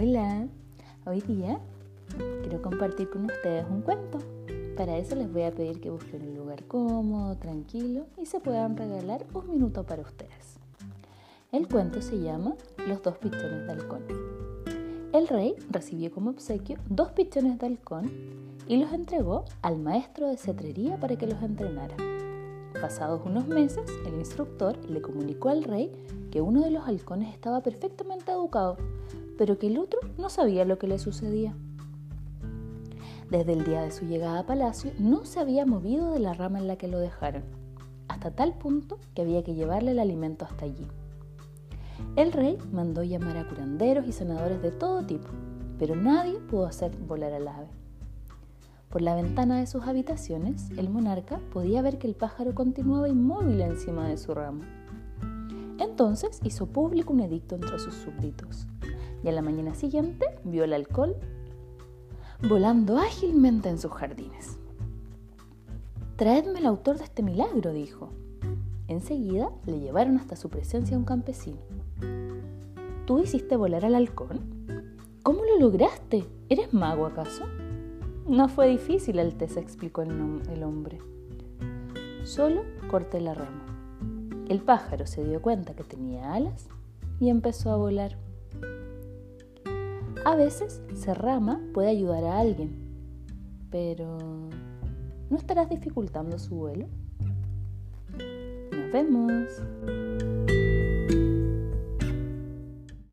Hoy día quiero compartir con ustedes un cuento. Para eso les voy a pedir que busquen un lugar cómodo, tranquilo y se puedan regalar un minuto para ustedes. El cuento se llama Los dos pichones de halcón. El rey recibió como obsequio dos pichones de halcón y los entregó al maestro de cetrería para que los entrenara. Pasados unos meses, el instructor le comunicó al rey que uno de los halcones estaba perfectamente educado, pero que el otro no sabía lo que le sucedía. Desde el día de su llegada a palacio no se había movido de la rama en la que lo dejaron, hasta tal punto que había que llevarle el alimento hasta allí. El rey mandó llamar a curanderos y sanadores de todo tipo, pero nadie pudo hacer volar al ave. Por la ventana de sus habitaciones, el monarca podía ver que el pájaro continuaba inmóvil encima de su rama. Entonces hizo público un edicto entre sus súbditos y a la mañana siguiente vio el alcohol volando ágilmente en sus jardines. Traedme el autor de este milagro, dijo. Enseguida le llevaron hasta su presencia un campesino. ¿Tú hiciste volar al halcón? ¿Cómo lo lograste? ¿Eres mago acaso? No fue difícil, Alteza, explicó el, el hombre. Solo corté la rama. El pájaro se dio cuenta que tenía alas y empezó a volar. A veces ser rama puede ayudar a alguien, pero ¿no estarás dificultando su vuelo? Nos vemos.